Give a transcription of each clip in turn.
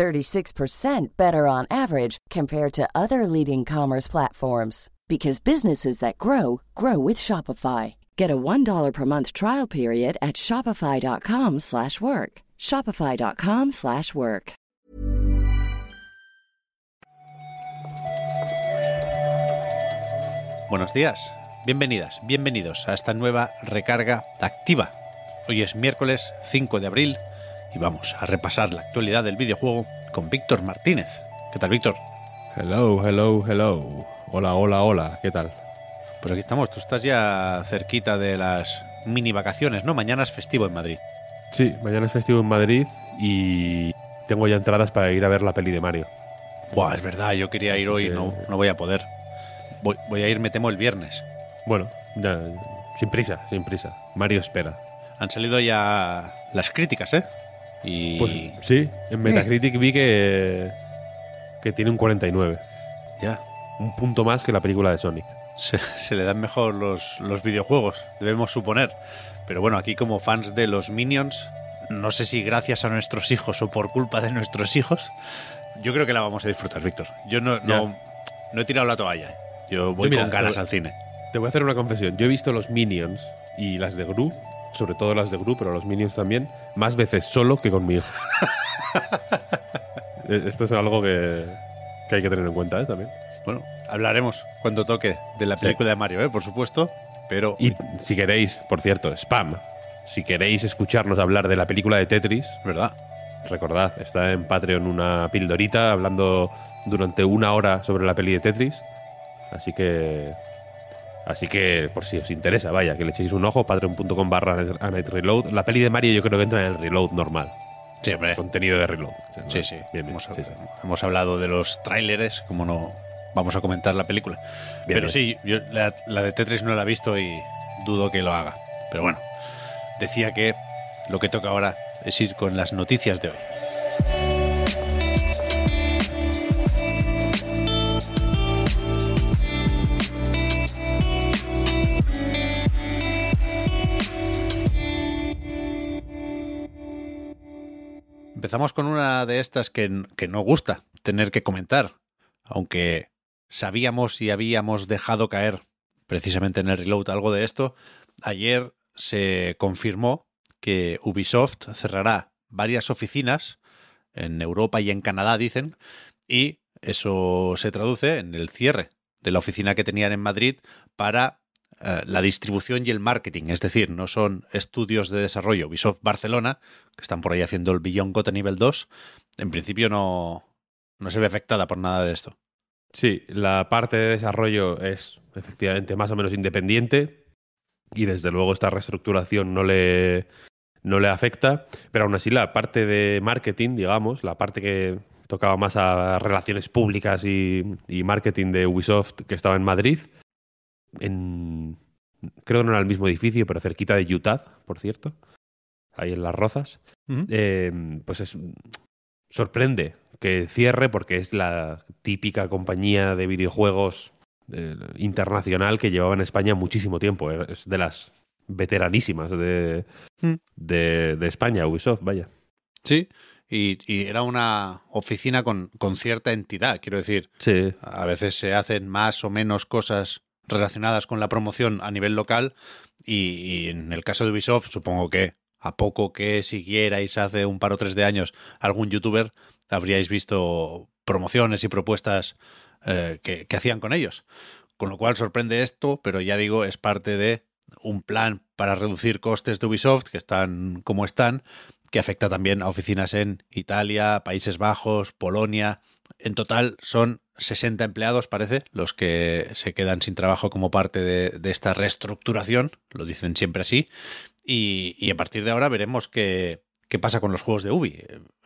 36% better on average compared to other leading commerce platforms because businesses that grow grow with Shopify. Get a $1 per month trial period at shopify.com/work. shopify.com/work. Buenos días. Bienvenidas, bienvenidos a esta nueva recarga activa. Hoy es miércoles 5 de abril y vamos a repasar la actualidad del videojuego con Víctor Martínez. ¿Qué tal, Víctor? Hello, hello, hello. Hola, hola, hola. ¿Qué tal? Pues aquí estamos. Tú estás ya cerquita de las mini vacaciones, ¿no? Mañana es festivo en Madrid. Sí, mañana es festivo en Madrid y tengo ya entradas para ir a ver la peli de Mario. Buah, es verdad. Yo quería ir Así hoy y que- no, no voy a poder. Voy, voy a ir, me temo, el viernes. Bueno, ya, sin prisa, sin prisa. Mario espera. Han salido ya las críticas, ¿eh? Y... Pues sí, en Metacritic vi que, que tiene un 49. ya. Un punto más que la película de Sonic. se, se le dan mejor los, los videojuegos, debemos suponer. Pero bueno, aquí como fans de los Minions, no sé si gracias a nuestros hijos o por culpa de nuestros hijos, yo creo que la vamos a disfrutar, Víctor. Yo no, no, no he tirado la toalla. ¿eh? Yo voy Yo mira, con ganas al cine. Te voy a hacer una confesión. Yo he visto los Minions y las de Gru, sobre todo las de Gru, pero los Minions también, más veces solo que con mi hijo. Eh, Esto es algo que, que hay que tener en cuenta ¿eh? también. Bueno, hablaremos cuando toque de la Sí. película de Mario, ¿eh? por supuesto. Pero Y si queréis, por cierto, spam, si queréis escucharnos hablar de la película de Tetris, ¿verdad? recordad, está en Patreon una pildorita hablando durante una hora sobre la peli de Tetris. Así que. Así que, por si os interesa, vaya, que le echéis un ojo, patreon.com barra Reload. La peli de Mario yo creo que entra en el reload normal. Sí, hombre. Contenido de reload. Sí, sí. Bien, bien, hemos, sí, sí. hemos hablado de los tráileres, como no vamos a comentar la película. Bien, Pero sí, yo la, la de Tetris no la he visto y dudo que lo haga. Pero bueno, decía que lo que toca ahora es ir con las noticias de hoy. Empezamos con una de estas que, que no gusta tener que comentar, aunque sabíamos y habíamos dejado caer precisamente en el reload algo de esto. Ayer se confirmó que Ubisoft cerrará varias oficinas en Europa y en Canadá, dicen, y eso se traduce en el cierre de la oficina que tenían en Madrid para eh, la distribución y el marketing. Es decir, no son estudios de desarrollo Ubisoft Barcelona, que están por ahí haciendo el Beyond Gota nivel 2. En principio no, no se ve afectada por nada de esto. Sí, la parte de desarrollo es efectivamente más o menos independiente y desde luego esta reestructuración no le, no le afecta, pero aún así la parte de marketing, digamos, la parte que tocaba más a relaciones públicas y, y marketing de Ubisoft que estaba en Madrid, en, creo que no era el mismo edificio, pero cerquita de Utah, por cierto, ahí en Las Rozas, eh, pues es, sorprende que cierre porque es la típica compañía de videojuegos eh, internacional que llevaba en España muchísimo tiempo. eh, Es de las veteranísimas de, Mm. de, de España, Ubisoft, vaya. Sí, y, y era una oficina con, con cierta entidad, quiero decir. Sí, A veces se hacen más o menos cosas relacionadas con la promoción a nivel local y, en el caso de Ubisoft supongo que a poco que siguierais hace un par o tres de años algún youtuber habríais visto promociones y propuestas eh, que, que hacían con ellos. Con lo cual sorprende esto, pero ya digo, es parte de un plan para reducir costes de Ubisoft que están como están, que afecta también a oficinas en Italia, Países Bajos, Polonia. En total son 60 empleados, parece, los que se quedan sin trabajo como parte de, esta reestructuración, lo dicen siempre así, y, a partir de ahora veremos qué, qué pasa con los juegos de Ubi.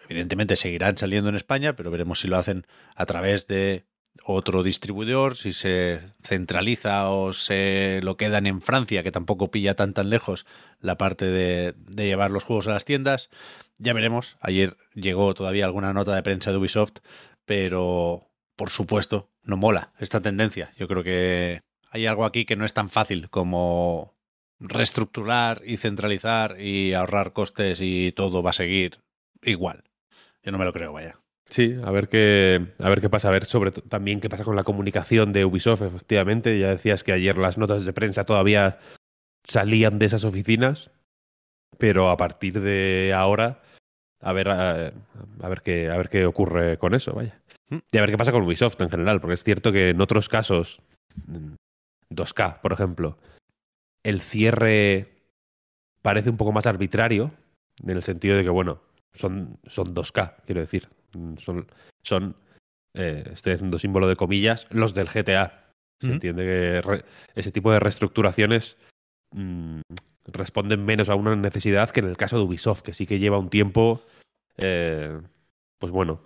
Evidentemente seguirán saliendo en España, pero veremos si lo hacen a través de otro distribuidor, si se centraliza o se lo quedan en Francia, que tampoco pilla tan tan lejos la parte de llevar los juegos a las tiendas. Ya veremos. Ayer llegó todavía alguna nota de prensa de Ubisoft, pero por supuesto no mola esta tendencia. Yo creo que hay algo aquí que no es tan fácil como reestructurar y centralizar y ahorrar costes y todo va a seguir igual. Yo no me lo creo, vaya. Sí, a ver qué, a ver qué pasa, a ver sobre también qué pasa con la comunicación de Ubisoft, efectivamente. Ya decías que ayer las notas de prensa todavía salían de esas oficinas, pero a partir de ahora, a ver, a, a ver qué, a ver qué ocurre con eso, vaya. Mm. Y a ver qué pasa con Ubisoft en general, porque es cierto que en otros casos, 2K, por ejemplo, el cierre parece un poco más arbitrario, en el sentido de que, bueno, son, son 2K, quiero decir. Son, son eh, estoy haciendo símbolo de comillas, los del GTA. Se entiende que re- ese tipo de reestructuraciones mm, responden menos a una necesidad que en el caso de Ubisoft, que sí que lleva un tiempo, eh, pues bueno,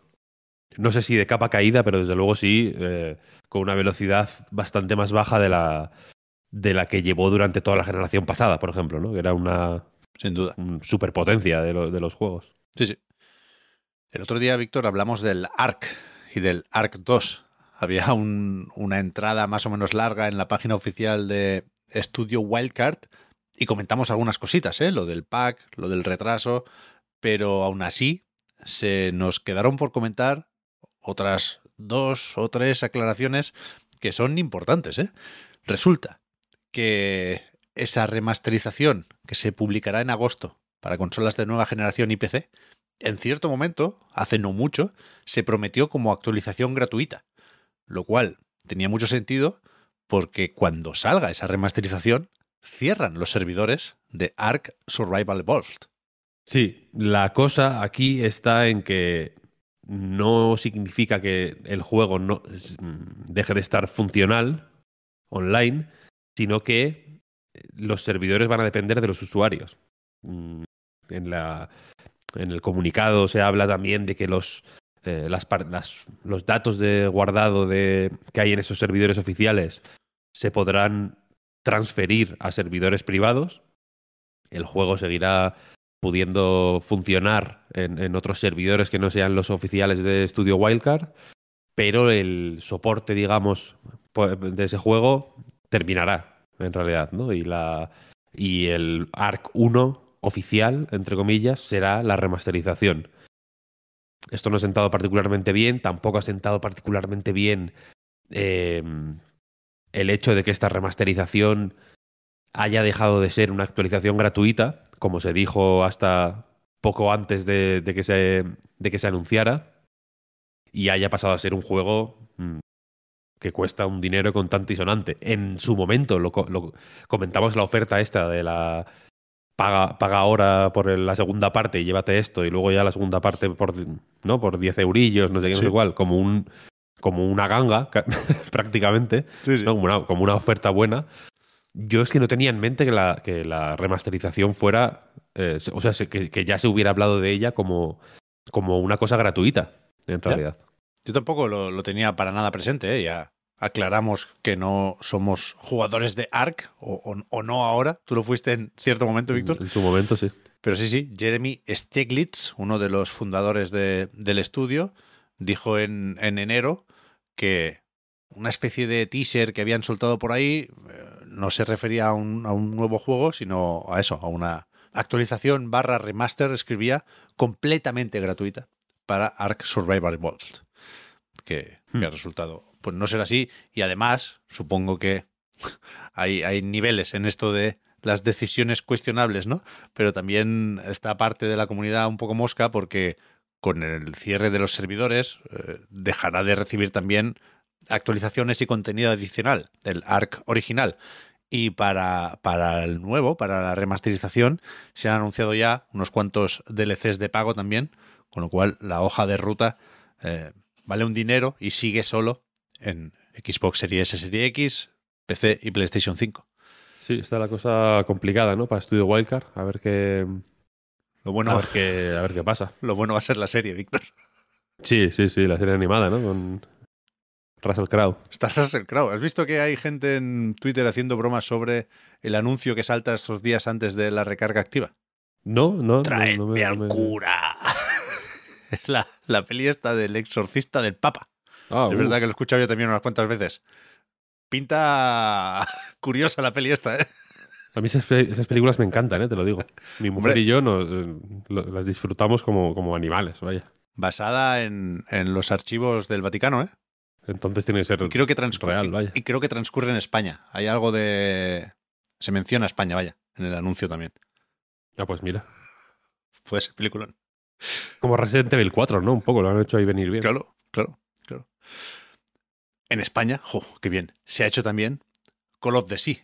no sé si de capa caída, pero desde luego sí, eh, con una velocidad bastante más baja de la, de la que llevó durante toda la generación pasada, por ejemplo, ¿no? que era una, Sin duda. un superpotencia de, lo- de los juegos. Sí, sí. El otro día, Víctor, hablamos del ARC y del ARC 2. Había un- una entrada más o menos larga en la página oficial de Estudio Wildcard y comentamos algunas cositas, ¿eh? Lo del pack, lo del retraso, pero aún así se nos quedaron por comentar otras dos o tres aclaraciones que son importantes, ¿eh? Resulta que esa remasterización que se publicará en agosto para consolas de nueva generación y PC, en cierto momento, hace no mucho, se prometió como actualización gratuita, lo cual tenía mucho sentido porque cuando salga esa remasterización, cierran los servidores de Ark Survival Evolved. Sí, la cosa aquí está en que no significa que el juego no mm, deje de estar funcional online, sino que los servidores van a depender de los usuarios. Mm, En, la, en el comunicado se habla también de que los, eh, las- los datos de guardado de, que hay en esos servidores oficiales se podrán transferir a servidores privados. El juego seguirá pudiendo funcionar en, otros servidores que no sean los oficiales de Studio Wildcard, pero el soporte, digamos, po- de ese juego terminará, en realidad, ¿no? Y, la, y el ARC 1 oficial, entre comillas, será la remasterización. Esto no ha sentado particularmente bien, tampoco ha sentado particularmente bien eh, el hecho de que esta remasterización haya dejado de ser una actualización gratuita, como se dijo hasta poco antes de, de que, se, de que se anunciara, y haya pasado a ser un juego mm, que cuesta un dinero contante y sonante. En su momento, lo, lo- comentamos la oferta esta de la paga, paga ahora por la segunda parte y llévate esto, y luego ya la segunda parte por, ¿no? por 10 eurillos, no sé qué, no sé cuál, como, un, como una ganga, ca- prácticamente. ¿no? Como, una, como una oferta buena. Yo es que no tenía en mente que la, que la remasterización fuera, eh, o sea, se- que, que ya se hubiera hablado de ella como, como una cosa gratuita, en realidad. Yo tampoco lo, lo tenía para nada presente, ¿eh? ya aclaramos que no somos jugadores de Ark, o, o- o no ahora. Tú lo fuiste en cierto momento, Víctor. En su momento, sí. Pero sí, sí, Jeremy Steglitz, uno de los fundadores de- del estudio, dijo en, en enero que una especie de teaser que habían soltado por ahí eh, no se refería a un, a un nuevo juego, sino a eso, a una actualización barra remaster, escribía, completamente gratuita para Ark Survival Evolved. Que, que Hmm. ha resultado, pues no ser así. Y además, supongo que hay, hay niveles en esto de las decisiones cuestionables, ¿no? Pero también está parte de la comunidad un poco mosca porque con el cierre de los servidores eh, dejará de recibir también actualizaciones y contenido adicional del ARC original. Y para, para el nuevo, para la remasterización, se han anunciado ya unos cuantos DLCs de pago también, con lo cual la hoja de ruta eh, vale un dinero y sigue solo en Xbox Series S, Series X, PC y PlayStation 5. Sí, está la cosa complicada, ¿no? Para Studio Wildcard. A ver qué, Lo bueno, a ver qué, a ver qué pasa. lo bueno va a ser la serie, Víctor. Sí, sí, sí, la serie animada, ¿no? Con, Russell Crowe. Está Russell Crowe. ¿Has visto que hay gente en Twitter haciendo bromas sobre el anuncio que salta estos días antes de la recarga activa? No, no. Traedme no, no me- al me- cura. es la, la peli esta del exorcista del Papa. Ah, es uh, verdad que lo he escuchado yo también unas cuantas veces. Pinta curiosa la peli esta, ¿eh? A mí esas, pe- esas películas me encantan, ¿eh? te lo digo. Mi mujer Hombre. y yo nos, eh, las disfrutamos como, como animales, vaya. Basada en, en los archivos del Vaticano, ¿eh? Entonces tiene que ser Y creo que transcurre, real, vaya. y creo que transcurre en España. Hay algo de... Se menciona España, vaya, en el anuncio también. Ah, pues mira. Puede ser peliculón. Como Resident Evil 4, ¿no? Un poco, lo han hecho ahí venir bien. Claro, claro, claro. En España, jo, qué bien, se ha hecho también Call of the Sea,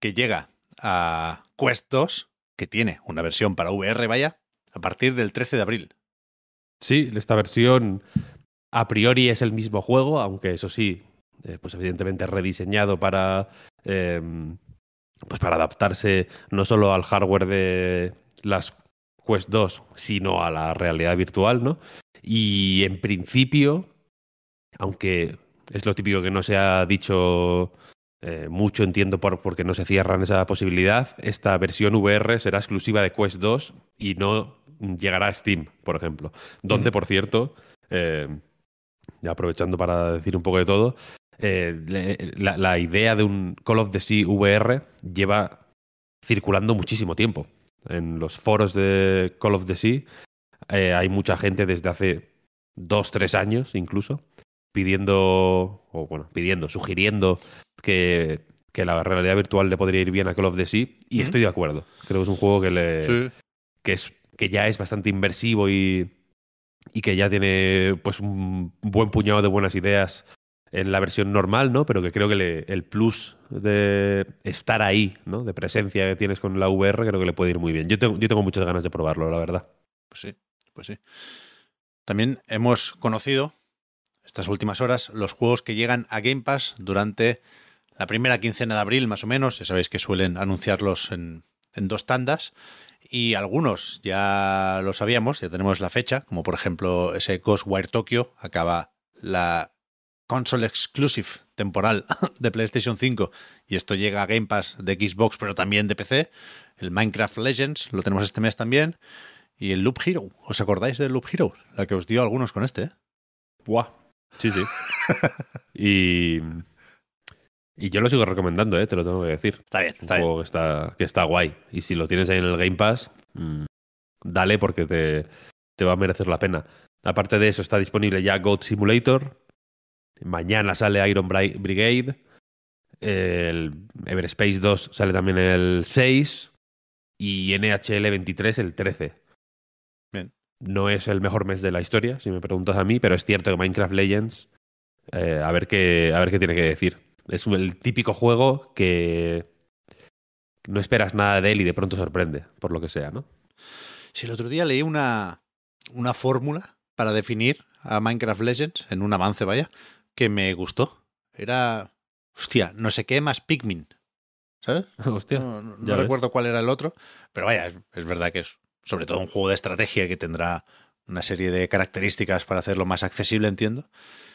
que llega a Quest 2, que tiene una versión para VR, vaya, a partir del 13 de abril. Sí, esta versión a priori es el mismo juego, aunque eso sí, eh, pues evidentemente rediseñado para, eh, pues para adaptarse no solo al hardware de las Quest 2, sino a la realidad virtual, ¿no? Y en principio, aunque es lo típico que no se ha dicho eh, mucho, entiendo por, porque no se cierran esa posibilidad, esta versión VR será exclusiva de Quest 2 y no llegará a Steam, por ejemplo. Donde, por cierto, eh, aprovechando para decir un poco de todo, eh, la, la idea de un Call of the Sea VR lleva circulando muchísimo tiempo. En los foros de Call of the Sea eh, hay mucha gente desde hace dos, tres años incluso pidiendo, o bueno, pidiendo, sugiriendo que, que la realidad virtual le podría ir bien a Call of the Sea y estoy de acuerdo. Creo que es un juego que, le, Sí. que, es, que ya es bastante inversivo y, y que ya tiene pues un buen puñado de buenas ideas en la versión normal, ¿no? Pero que creo que el plus de estar ahí, ¿no? De presencia que tienes con la VR, creo que le puede ir muy bien. Yo tengo, yo tengo muchas ganas de probarlo, la verdad. Pues sí, pues sí. También hemos conocido estas últimas horas los juegos que llegan a Game Pass durante la primera quincena de abril, más o menos. Ya sabéis que suelen anunciarlos en, en dos tandas. Y algunos ya lo sabíamos, ya tenemos la fecha, como por ejemplo ese Ghostwire Tokyo, acaba la console exclusive temporal de PlayStation 5 y esto llega a Game Pass de Xbox, pero también de PC. El Minecraft Legends lo tenemos este mes también. Y el Loop Hero. ¿Os acordáis del Loop Hero? La que os dio algunos con este, ¿eh? Buah. Sí, sí. y, y yo lo sigo recomendando, ¿eh? Te lo tengo que decir. Está bien, un está bien. que está, que está guay. Y si lo tienes ahí en el Game Pass, mm, dale porque te, te va a merecer la pena. Aparte de eso, está disponible ya Goat Simulator. Mañana sale Iron Bri- Brigade. El Everspace 2 sale también el 6. Y NHL 23 el 13. Bien. No es el mejor mes de la historia, si me preguntas a mí, pero es cierto que Minecraft Legends, eh, a, ver qué, a ver qué tiene que decir. Es el típico juego que no esperas nada de él y de pronto sorprende, por lo que sea, ¿no? Si el otro día leí una, una fórmula para definir a Minecraft Legends, en un avance, vaya, que me gustó. Era, hostia, no sé qué más Pikmin. ¿Sabes? Hostia. No, recuerdo cuál era el otro, pero vaya, es, es verdad que es sobre todo un juego de estrategia que tendrá una serie de características para hacerlo más accesible, entiendo.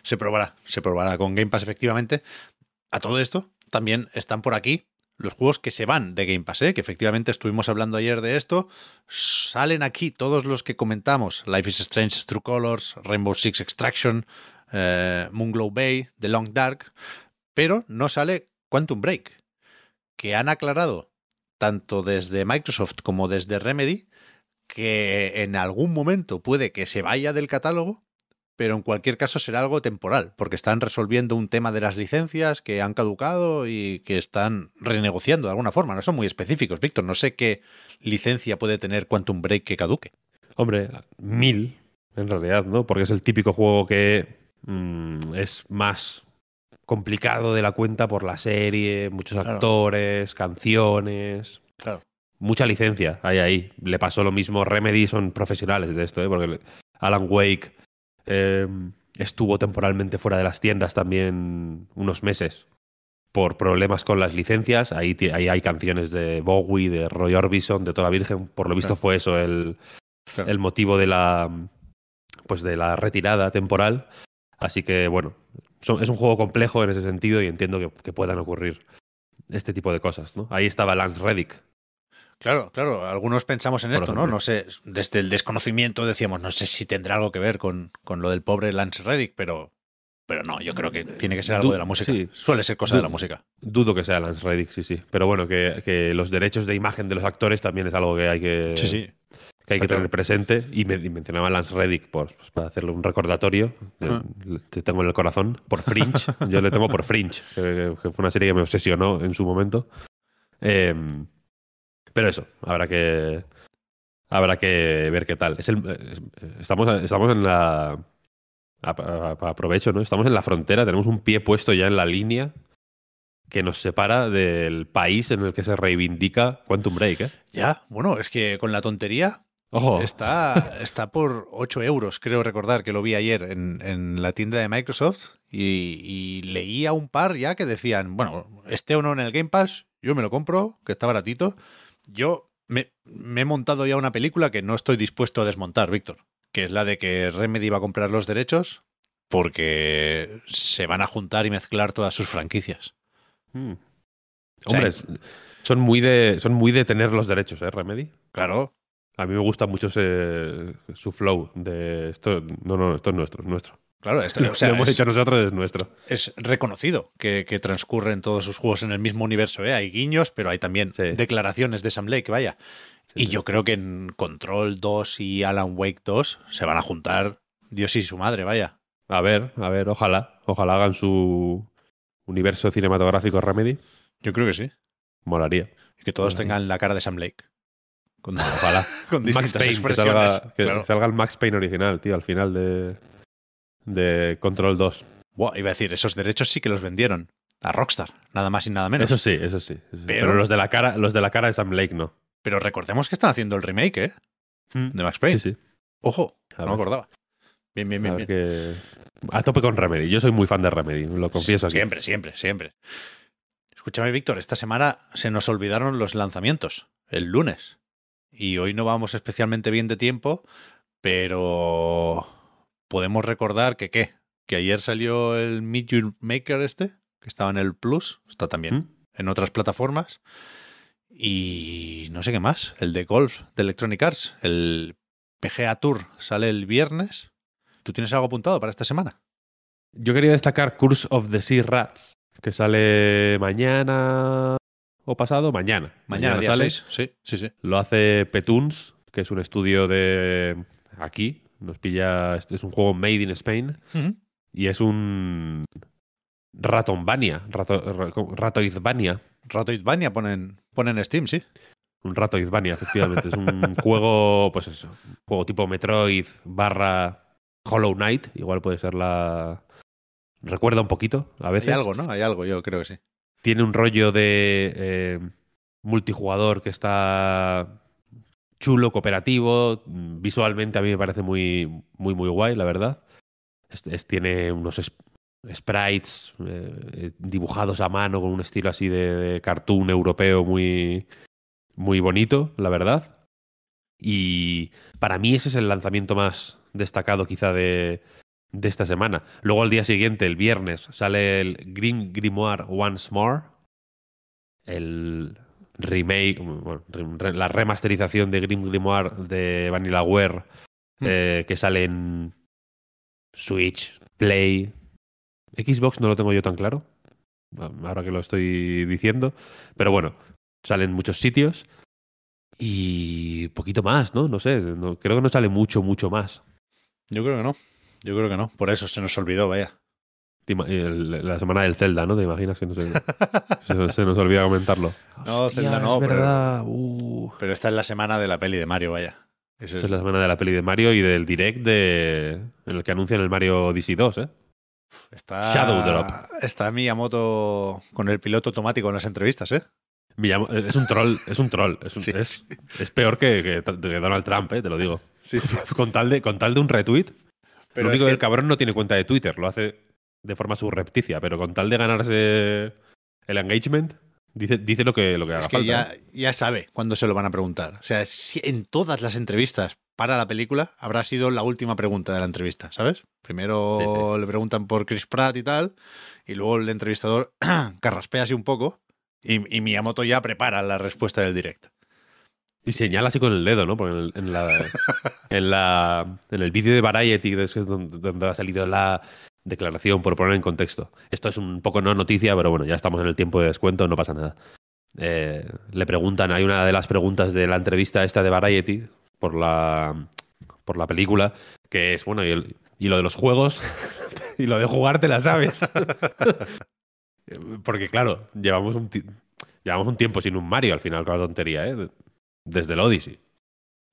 Se probará, se probará con Game Pass efectivamente. A todo esto, también están por aquí los juegos que se van de Game Pass, ¿eh? que efectivamente estuvimos hablando ayer de esto. Salen aquí todos los que comentamos: Life is Strange, True Colors, Rainbow Six Extraction, eh, Moonglow Bay, The Long Dark, pero no sale Quantum Break, que han aclarado tanto desde Microsoft como desde Remedy que en algún momento puede que se vaya del catálogo, pero en cualquier caso será algo temporal, porque están resolviendo un tema de las licencias que han caducado y que están renegociando de alguna forma. No son muy específicos, Víctor. No sé qué licencia puede tener Quantum Break que caduque. Hombre, mil, en realidad, ¿no? Porque es el típico juego que mm, es más complicado de la cuenta por la serie, muchos Claro. actores, canciones, Claro. mucha licencia hay ahí. Le pasó lo mismo. Remedy son profesionales de esto, ¿eh? porque Alan Wake eh, estuvo temporalmente fuera de las tiendas también unos meses por problemas con las licencias. Ahí, hay canciones de Bowie, de Roy Orbison, de Toda la Virgen. Por lo visto Claro. fue eso el, Claro. el motivo de la pues de la retirada temporal. Así que bueno, son- es un juego complejo en ese sentido y entiendo que, que puedan ocurrir este tipo de cosas, ¿no? Ahí estaba Lance Reddick. Claro, claro, algunos pensamos en Por esto, ¿no? ejemplo. No sé, desde el desconocimiento decíamos, no sé si tendrá algo que ver con, con lo del pobre Lance Reddick, pero, pero no, yo creo que tiene que ser algo Du- de la música. sí. Suele ser cosa de la música. Dudo que sea Lance Reddick, sí, sí. Pero bueno, que, que los derechos de imagen de los actores también es algo que hay que, Sí, sí. que, hay que tener presente. Y, me, y mencionaba Lance Reddick por, pues, para hacerle un recordatorio. Te tengo en el corazón. Por Fringe. Yo le tengo por Fringe, que, que fue una serie que me obsesionó en su momento. Eh, pero eso, habrá que. Habrá que ver qué tal. Es el- es- estamos, estamos en la. a- a- a- Aprovecho, ¿no? Estamos en la frontera, tenemos un pie puesto ya en la línea que nos separa del país en el que se reivindica Quantum Break, ¿eh? Ya, bueno, es que con la tontería Ojo, está, está por 8 euros, creo recordar que lo vi ayer en, en la tienda de Microsoft y, y leía un par ya que decían, bueno, esté o no en el Game Pass, yo me lo compro, que está baratito. Yo me, me he montado ya una película que no estoy dispuesto a desmontar, Víctor, que es la de que Remedy va a comprar los derechos porque se van a juntar y mezclar todas sus franquicias. Mm. Sea, Hombre, son muy de son muy de tener los derechos, ¿eh, Remedy? Claro, A mí me gusta mucho ese- su flow de esto. No, no, esto es nuestro, es nuestro. Claro, esto, Lo o sea, hemos es- hecho nosotros, es nuestro. es reconocido que, que transcurren todos sus juegos en el mismo universo. ¿eh? Hay guiños, pero hay también Sí. declaraciones de Sam Lake, vaya. Sí, y sí. yo creo que en Control 2 y Alan Wake 2 se van a juntar Dios y su madre, vaya. A ver, a ver, ojalá. Ojalá hagan su universo cinematográfico Remedy. Yo creo que sí. Molaría. Y que todos tengan la cara de Sam Lake. Con, Ojalá. con Max distintas que expresiones. salga, que Claro. salga el Max Payne original, tío, al final de, de Control 2. Buah, iba a decir, esos derechos sí que los vendieron a Rockstar, nada más y nada menos. Eso sí, eso sí. eso sí. Pero- Pero, los de la cara, los de la cara de Sam Lake no. Pero recordemos que están haciendo el remake, ¿eh? De Max Payne. Sí, sí. Ojo, A no me acordaba. Bien, bien, A bien, ver bien. que- A tope con Remedy. Yo soy muy fan de Remedy, lo confieso aquí. Siempre, siempre, siempre. Escúchame, Víctor, esta semana se nos olvidaron los lanzamientos, el lunes. Y hoy no vamos especialmente bien de tiempo, pero podemos recordar que qué, que ayer salió el Meet Your Maker este, que estaba en el Plus, está también ¿Mm? en otras plataformas. Y no sé qué más, el de golf de Electronic Arts, el PGA Tour sale el viernes. ¿Tú tienes algo apuntado para esta semana? Yo quería destacar Curse of the Sea Rats, que sale mañana o pasado, mañana. Mañana, día sale. 6. Sí, sí, sí. Lo hace Petuns, que es un estudio de aquí. Nos pilla. este Es un juego made in Spain. Y es un. Ratonvania. Rato, ra- Ratoidvania. Ratoidvania ponen, ponen en Steam, sí. Un Ratoidvania, efectivamente. es un juego, pues eso. Un juego tipo Metroid barra Hollow Knight. Igual puede ser la. Recuerda un poquito, a veces. Hay algo, ¿no? Hay algo, yo creo que sí. Tiene un rollo de eh, multijugador que está chulo, cooperativo. Mm, Visualmente a mí me parece muy, muy, muy guay, la verdad. Es- tiene unos es- sprites eh, dibujados a mano con un estilo así de, de cartoon europeo muy, muy bonito, la verdad. Y para mí ese es el lanzamiento más destacado quizá de, de esta semana. Luego al día siguiente, el viernes, sale el Green Grimoire Once More, el remake, bueno, la remasterización de Grim Grimoire de Vanillaware Hmm. eh, que sale en Switch, Play, Xbox no lo tengo yo tan claro, ahora que lo estoy diciendo, pero bueno, sale en muchos sitios y poquito más, ¿no? No sé, no- creo que no sale mucho, mucho más. Yo creo que no. Yo creo que no. Por eso se nos olvidó, vaya. El- la semana del Zelda, ¿no? ¿Te imaginas que no se, se, se nos olvida comentarlo? No, Hostia, Zelda no, es pero- verdad. Uh. Pero esta es la semana de la peli de Mario, vaya. Eso Esa es la semana de la peli de Mario y del direct de, en el que anuncian el Mario Odyssey 2, ¿eh? Está, Shadow Drop. Está Miyamoto con el piloto automático en las entrevistas, ¿eh? Es un troll, es un troll. Es, un- Sí, es, es peor que, que- que Donald Trump, ¿eh? te lo digo. Sí, sí. Con tal de, con tal de un retweet. Pero lo único es que- el cabrón no tiene cuenta de Twitter, lo hace de forma subrepticia, pero con tal de ganarse el engagement, dice, dice lo que, lo que haga Es que falta. ya, ¿eh? ya sabe cuándo se lo van a preguntar. O sea, si- en todas las entrevistas para la película habrá sido la última pregunta de la entrevista, ¿sabes? Primero Sí, sí. le preguntan por Chris Pratt y tal, y luego el entrevistador carraspea así un poco, y, y Miyamoto ya prepara la respuesta del direct. Y señala así con el dedo, ¿no? Porque en, el- en la, en, la, en el vídeo de Variety, que es donde, donde ha salido la declaración, por poner en contexto. Esto es un poco no noticia, pero bueno, ya estamos en el tiempo de descuento, no pasa nada. Eh, le preguntan, hay una de las preguntas de la entrevista esta de Variety por la, por la película, que es, bueno, y, el- y lo de los juegos, y lo de jugar te la sabes. Porque claro, llevamos un, llevamos un tiempo sin un Mario al final con la tontería, ¿eh? Desde el Odyssey.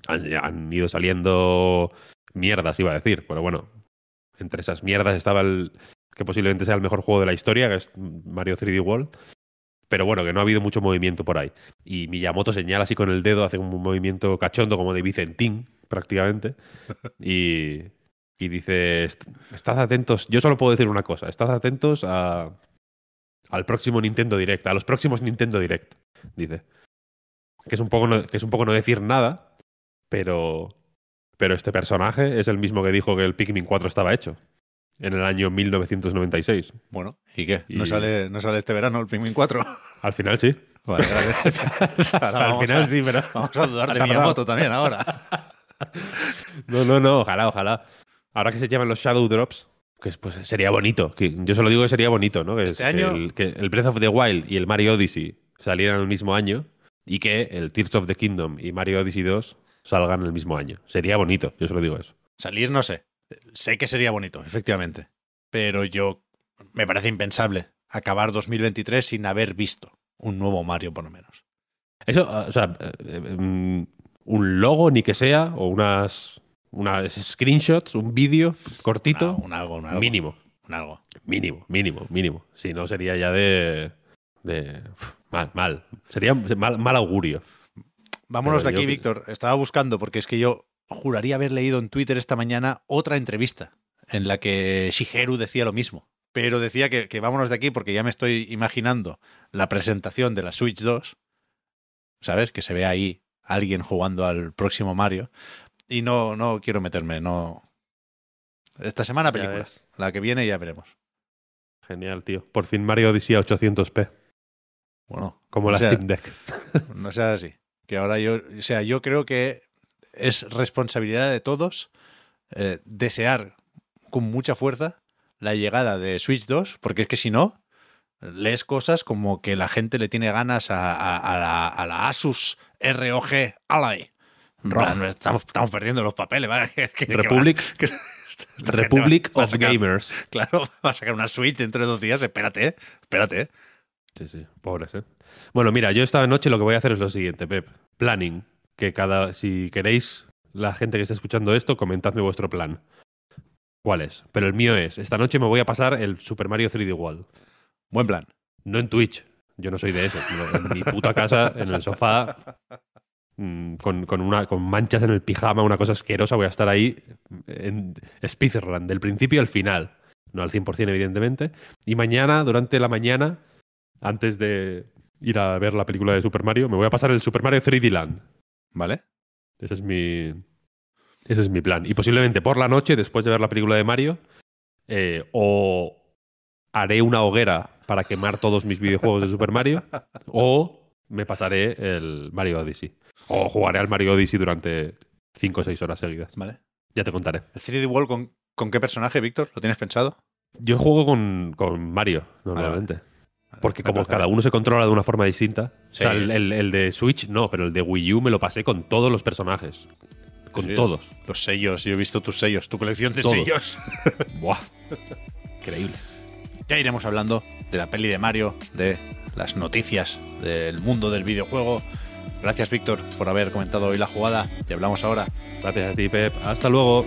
Han ido saliendo mierdas, iba a decir, pero bueno, entre esas mierdas estaba el que posiblemente sea el mejor juego de la historia, que es Mario 3D World. Pero bueno, que no ha habido mucho movimiento por ahí. Y Miyamoto señala así con el dedo, hace un movimiento cachondo como de Vicentín, prácticamente. Y, y dice, "Est- estad atentos, yo solo puedo decir una cosa, estad atentos a, al próximo Nintendo Direct, a los próximos Nintendo Direct, dice. Que es un poco no, que es un poco no decir nada, pero, pero este personaje es el mismo que dijo que el Pikmin 4 estaba hecho en el año 1996. Bueno, ¿y qué? ¿No, Y- sale, ¿No sale este verano el Pikmin 4? Al final sí. Vale, vale. Al final a- sí, pero... Vamos a dudar de. Miyamoto también ahora. No, no, no, ojalá, ojalá. Ahora que se llaman los Shadow Drops, que es, pues sería bonito. Que, yo solo digo que sería bonito, ¿no? Que, es Este año- el, que el Breath of the Wild y el Mario Odyssey salieran el mismo año y que el Tears of the Kingdom y Mario Odyssey 2 salgan el mismo año. Sería bonito, yo solo digo eso. Salir no sé. Sé que sería bonito, efectivamente. Pero yo me parece impensable acabar 2023 sin haber visto un nuevo Mario, por lo menos. Eso, ah, o sea, eh, eh, mm, un logo ni que sea, o unas, unas screenshots, un vídeo cortito, Un, un algo, un algo. mínimo. Un algo. Mínimo, mínimo, mínimo. Si no, sería ya de. de mal, mal. Sería mal, mal augurio. Vámonos Pero de aquí, Víctor. Estaba buscando porque es que yo juraría haber leído en Twitter esta mañana otra entrevista en la que Shigeru decía lo mismo. Pero decía que, que vámonos de aquí porque ya me estoy imaginando la presentación de la Switch 2. ¿Sabes? Que se ve ahí alguien jugando al próximo Mario. Y no, no quiero meterme, no. Esta semana Ya película. ves. La que viene ya veremos. Genial, tío. Por fin Mario Odyssey a 800p. Bueno, Como la sea, Steam Deck. No sea así. Que ahora yo, o sea, yo creo que es responsabilidad de todos eh, desear con mucha fuerza la llegada de Switch 2, porque es que si no, lees cosas como que la gente le tiene ganas a, a- a la, a la Asus ROG Ally. Estamos, estamos perdiendo los papeles. ¿vale? Que- que Republic, que Republic of sacar- Gamers. Claro, va a sacar una Switch dentro de dos días. Espérate, espérate. Sí, sí, pobres, ¿eh? Bueno, mira, yo esta noche lo que voy a hacer es lo siguiente, Pep. Planning. Que cada. Si queréis, la gente que esté escuchando esto, comentadme vuestro plan. ¿Cuál es? Pero el mío es: esta noche me voy a pasar el Super Mario 3D World. Buen plan. No en Twitch. Yo no soy de eso. En mi puta casa, en el sofá, mm, con, con, una, con manchas en el pijama, una cosa asquerosa. Voy a estar ahí en speedrun, del principio al final. No al 100%, evidentemente. Y mañana, durante la mañana, antes de ir a ver la película de Super Mario, me voy a pasar el Super Mario 3D Land. ¿Vale? Ese es mi. Ese es mi plan. Y posiblemente por la noche, después de ver la película de Mario, eh, o haré una hoguera para quemar todos mis videojuegos de Super Mario, o me pasaré el Mario Odyssey. O jugaré al Mario Odyssey durante 5 o 6 horas seguidas. ¿Vale? Ya te contaré. ¿El 3D World con, con qué personaje, Víctor? ¿Lo tienes pensado? Yo juego con, con Mario, normalmente. Porque como cada uno se controla de una forma distinta. Sí. O sea, el, el- el de Switch no, pero el de Wii U me lo pasé con todos los personajes. Con Sí. todos. Los sellos, yo he visto tus sellos, tu colección de Todos. sellos. Buah. Increíble. Ya iremos hablando de la peli de Mario, de las noticias del mundo del videojuego. Gracias, Víctor, por haber comentado hoy la jugada. Te hablamos ahora. Gracias a ti, Pep. Hasta luego.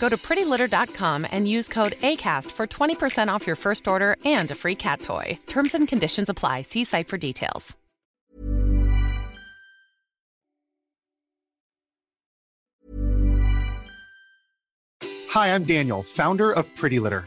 Go to prettylitter.com and use code ACAST for 20% off your first order and a free cat toy. Terms and conditions apply. See site for details. Hi, I'm Daniel, founder of Pretty Litter.